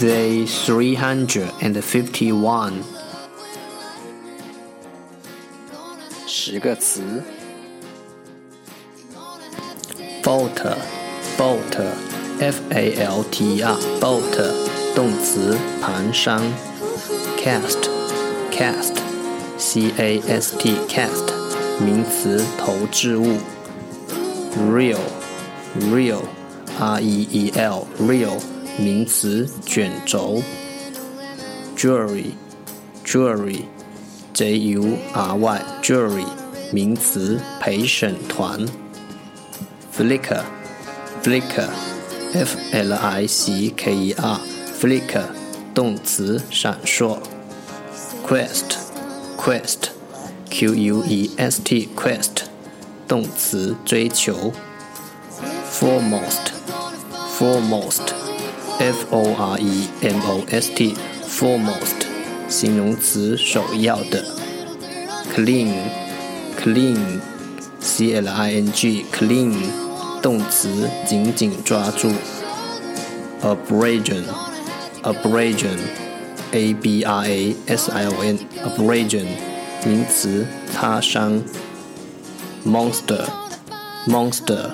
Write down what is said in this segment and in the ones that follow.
Day 351. 十个词。Boat boat f a l t r boat 动词盘山 cast cast c a s t cast 名词投掷物。Reel reel r e e l reel 名词卷轴，jewelry，jewelry，j u r y，jewelry，名词陪审团，flicker，flicker，f l i c k e r，flicker，动词闪烁，quest，quest，q u e s t，quest，动词追求，foremost，foremost。F O R E M O S T foremost 形容词首要的 clean clean C L I N G clean 动词紧紧抓住 abrasion abrasion A B R A S I O N abrasion 名词擦伤 monster monster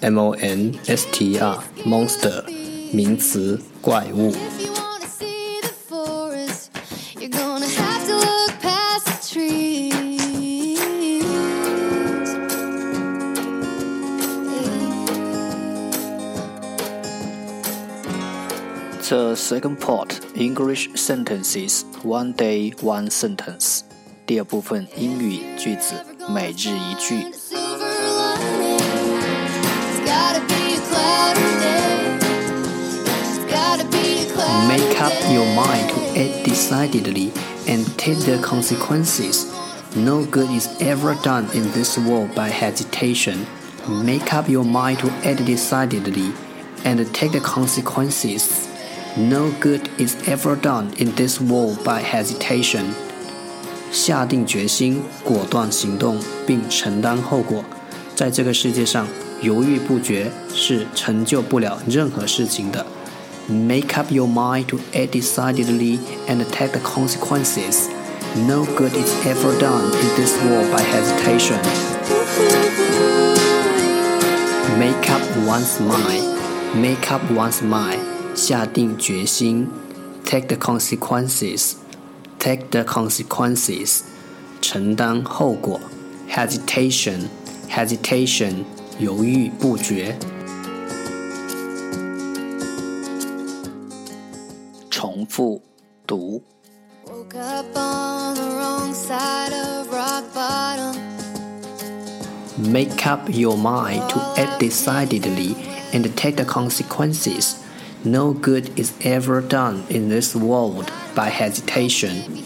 M O N S T R monster 名词怪物。The second part English sentences one day one sentence。第二部分英语句子每日一句。 your mind to act decidedly and take the consequences. No good is ever done in this world by hesitation. Make up your mind to act decidedly and take the consequences. No good is ever done in this world by hesitation. 下定决心，果断行动，并承担后果。在这个世界上，犹豫不决是成就不了任何事情的。 Make up your mind to act decidedly and take the consequences. No good is ever done in this world by hesitation. Make up one's mind. Make up one's mind. 下定决心。Take the consequences. Take the consequences. 承担后果。Hesitation. Hesitation. 犹豫不决。 重复读。Make up your mind to act decidedly and take the consequences. No good is ever done in this world by hesitation.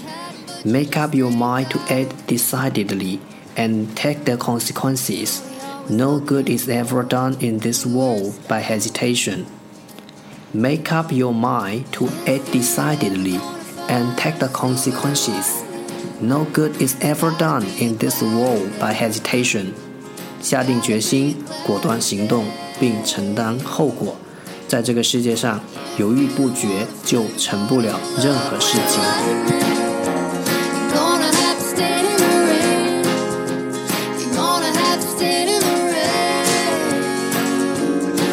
Make up your mind to act decidedly and take the consequences. No good is ever done in this world by hesitation. Make up your mind to act decidedly and take the consequences. No good is ever done in this world by hesitation. 下定决心，果断行动，并承担后果。在这个世界上，犹豫不决就成不了任何事情。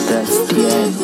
That's the end.